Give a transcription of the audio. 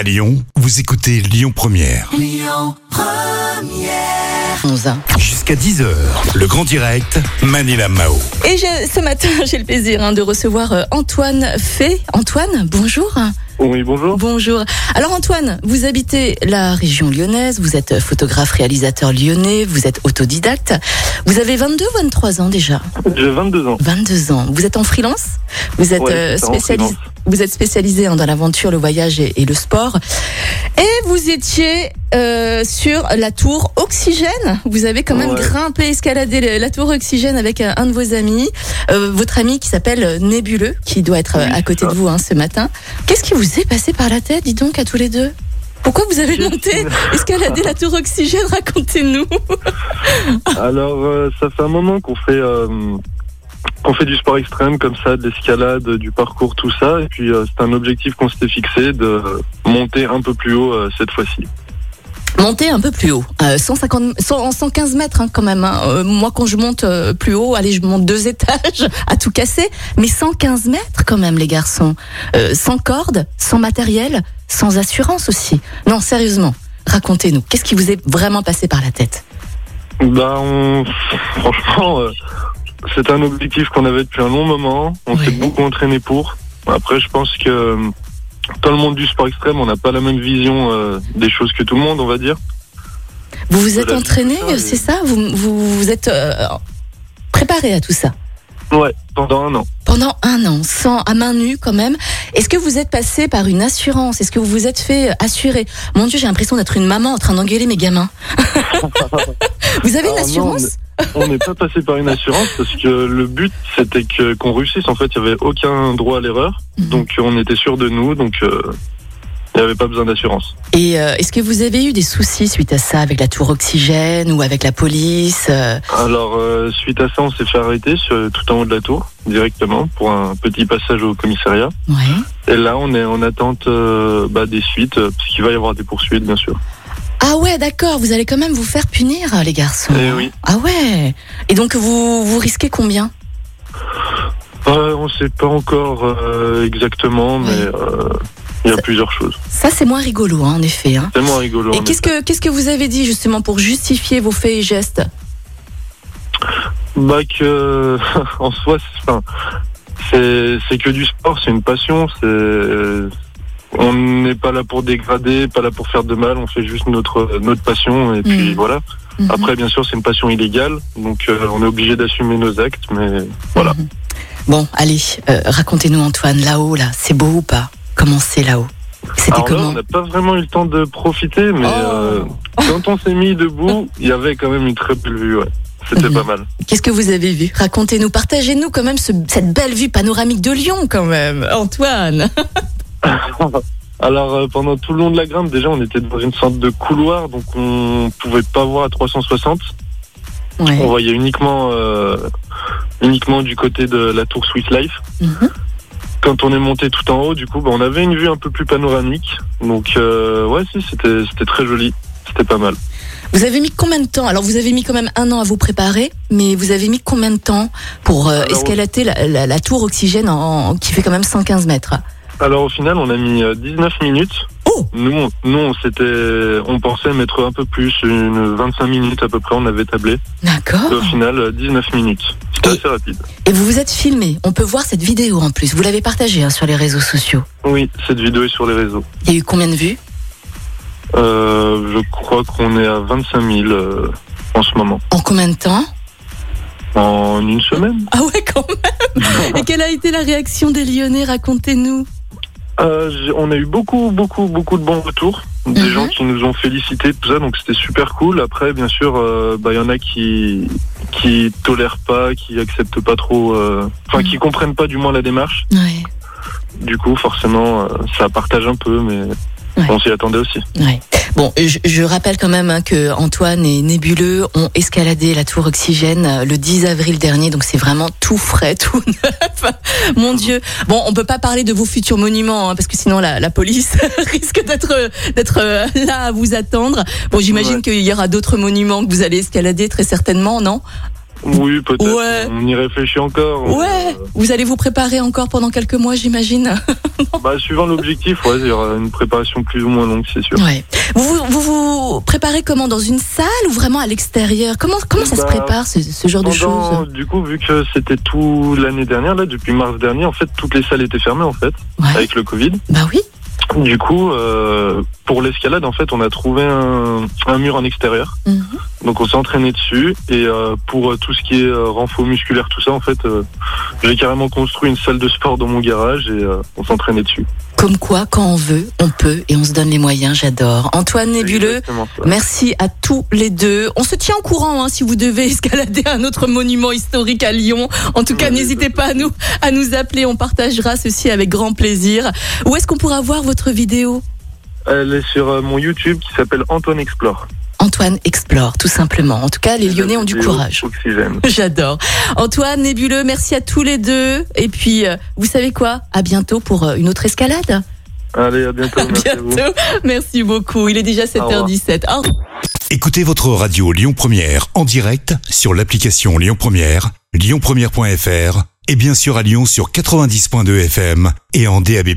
À Lyon, vous écoutez Lyon Première. 11. Jusqu'à 10h, le grand direct, Manila Mao. Et je- ce matin, j'ai le plaisir hein, de recevoir euh, Antoine Fay. Antoine, bonjour. Oui, bonjour. Bonjour. Alors Antoine, vous habitez la région lyonnaise, vous êtes photographe réalisateur lyonnais, vous êtes autodidacte. Vous avez 22 ou 23 ans déjà? J'ai 22 ans. 22 ans. Vous êtes en freelance? Vous êtes Ouais, euh, c'est vous êtes spécialisé hein, dans l'aventure, le voyage et, le sport. Et vous étiez euh, sur la tour Oxygène. Vous avez quand même Ouais. grimpé, escaladé la tour Oxygène avec un, un de vos amis, euh, votre ami qui s'appelle Nébuleux, qui doit être euh, Oui, à côté de vous hein, ce matin. Qu'est-ce qui vous est passé par la tête, dis donc, à tous les deux? Pourquoi vous avez monté, escaladé la tour Oxygène? Racontez-nous. Alors, euh, ça fait un moment qu'on fait qu'on fait du sport extrême comme ça, de l'escalade, du parcours, tout ça. Et puis, euh, c'est un objectif qu'on s'était fixé de monter un peu plus haut euh, cette fois-ci. Monter un peu plus haut, euh, 150, 100, 115 mètres hein, quand même. hein. Euh, moi, quand je monte plus haut, allez, je monte deux étages à tout casser, mais 115 mètres quand même, les garçons. Sans corde, sans matériel, sans assurance aussi. Non, sérieusement, racontez-nous. Qu'est-ce qui vous est vraiment passé par la tête? Bah, on... franchement, c'est un objectif qu'on avait depuis un long moment. On Ouais. s'est beaucoup entraîné pour. Après, je pense que euh, dans le monde du sport extrême, on n'a pas la même vision euh, des choses que tout le monde, on va dire. Vous vous êtes entraîné, c'est ça, c'est ça? Vous, vous vous êtes euh, préparé à tout ça? Ouais, pendant un an. pendant un an, sans à main nue quand même. Est-ce que vous êtes passé par une assurance? Est-ce que vous vous êtes fait euh, assurer? Mon Dieu, j'ai l'impression d'être une maman en train d'engueuler mes gamins. vous avez une non, assurance? On n'est pas passé par une assurance parce que le but c'était que qu'on réussisse. En fait, il y avait aucun droit à l'erreur, Mhm. donc on était sûr de nous, donc euh, il n'y avait pas besoin d'assurance. Et euh, est-ce que vous avez eu des soucis suite à ça avec la tour oxygène ou avec la police euh, Alors euh, suite à ça, on s'est fait arrêter sur, tout en haut de la tour directement pour un petit passage au commissariat. Ouais. Et là, on est en attente euh, bah, des suites parce qu'il va y avoir des poursuites, bien sûr. Ah ouais, d'accord. Vous allez quand même vous faire punir, les garçons. Eh oui. Ah ouais. Et donc vous vous risquez combien? Euh, on ne sait pas encore euh, exactement, mais Oui. euh, il y a Ça- plusieurs choses. Ça, c'est moins rigolo, hein, en effet. Hein. C'est moins rigolo. Et qu'est-ce que qu'est-ce que vous avez dit justement pour justifier vos faits et gestes? Bah que en soi, c'est que du sport, c'est une passion. C'est on n'est pas là pour dégrader, pas là pour faire de mal. On fait juste notre notre passion et puis Mhm. voilà. Mhm. Après, bien sûr, c'est une passion illégale, donc euh, on est obligé d'assumer nos actes, mais voilà. Mhm. Bon, allez, euh, racontez-nous Antoine, là-haut, là, c'est beau ou pas? Comment c'est là-haut? C'était là, comment? on n'a pas vraiment eu le temps de profiter, mais Oh. euh, quand on s'est mis debout, il y avait quand même une très belle vue. Ouais. C'était Mhm. pas mal. Qu'est-ce que vous avez vu? Racontez-nous, partagez-nous quand même ce- cette belle vue panoramique de Lyon quand même, Antoine. Alors euh, pendant tout le long de la grimpe, déjà on était dans une sorte de couloir, donc on pouvait pas voir à 360. Ouais. On voyait uniquement euh, uniquement du côté de la tour Swiss Life. Mhm. Quand on est monté tout en haut, du coup, bah, on avait une vue un peu plus panoramique. Donc euh, ouais, si c'était très joli, c'était pas mal. Vous avez mis combien de temps? Alors vous avez mis quand même un an à vous préparer, mais vous avez mis combien de temps pour euh, Alors, escalader la, la- la tour oxygène en, qui fait quand même 115 mètres? Alors au final, on a mis euh, 19 minutes. Oh Nous, on, nous, on s'était, on pensait mettre un peu plus, une 25 minutes à peu près, on avait tablé. Et D'accord. au final, euh, 19 minutes. C'était Et- assez rapide. Et vous vous êtes filmé. On peut voir cette vidéo en plus. Vous l'avez partagée hein, sur les réseaux sociaux. Oui, cette vidéo est sur les réseaux. Il y a eu combien de vues? Euh, je crois qu'on est à 25 000 euh, en ce moment. En combien de temps? En une semaine Ah ouais, quand même. Et quelle a été la réaction des Lyonnais? Racontez-nous. Euh, On a eu beaucoup, beaucoup, beaucoup de bons retours. Des Mhm. gens qui nous ont félicités, tout ça, donc c'était super cool. Après, bien sûr, euh, bah, il y en a qui qui tolèrent pas, qui acceptent pas trop, euh, enfin, qui comprennent pas du moins la démarche. Ouais. Du coup, forcément, ça partage un peu, mais Ouais. on s'y attendait aussi. Ouais. Bon, je, je rappelle quand même hein, que Antoine et Nébuleux ont escaladé la tour Oxygène euh, le 10 avril dernier, donc c'est vraiment tout frais, tout neuf. Mon Dieu. Bon, on peut pas parler de vos futurs monuments hein, parce que sinon la, la police risque d'être d'être euh, là à vous attendre. Bon, j'imagine Ouais. qu'il y aura d'autres monuments que vous allez escalader très certainement, non? Oui, peut-être. Ouais. On y réfléchit encore. Ouais, vous allez vous préparer encore pendant quelques mois, j'imagine. Euh, bah, suivant l'objectif, ouais, il y aura une préparation plus ou moins longue, c'est sûr. Ouais. Vous, vous vous vous préparez comment Dans une salle ou vraiment à l'extérieur? Comment comment ça se Bah, prépare ce, ce genre de choses? du coup, vu que c'était tout l'année dernière, là, depuis mars dernier, en fait, toutes les salles étaient fermées, en fait, Ouais. avec le Covid. Bah oui. Du coup, euh, pour l'escalade, en fait, on a trouvé un, un mur en extérieur. Mhm. Donc, on s'est entraîné dessus. Et euh, pour euh, tout ce qui est euh, renfort musculaire, tout ça, en fait, euh, j'ai carrément construit une salle de sport dans mon garage et euh, on s'entraînait dessus. Comme quoi, quand on veut, on peut et on se donne les moyens. J'adore. Antoine Nébuleux. Merci à tous les deux. On se tient au courant hein, si vous devez escalader un autre monument historique à Lyon. En tout cas, Oui, n'hésitez pas à nous à nous appeler. On partagera ceci avec grand plaisir. Où est-ce qu'on pourra voir votre vidéo? Elle est sur euh, mon YouTube qui s'appelle Antoine Explore. Antoine explore, tout simplement. En tout cas, les Lyonnais ont du courage. J'adore. Antoine Nébuleux, merci à tous les deux. Et puis, euh, vous savez quoi? À bientôt pour euh, une autre escalade. Allez, à bientôt. À Merci à vous. bientôt. Merci beaucoup. Il est déjà revoir. 7h17. Au revoir. Écoutez votre radio Lyon Première en direct sur l'application Lyon Première, lyonpremière.fr et bien sûr à Lyon sur 90.2 FM et en DAB+.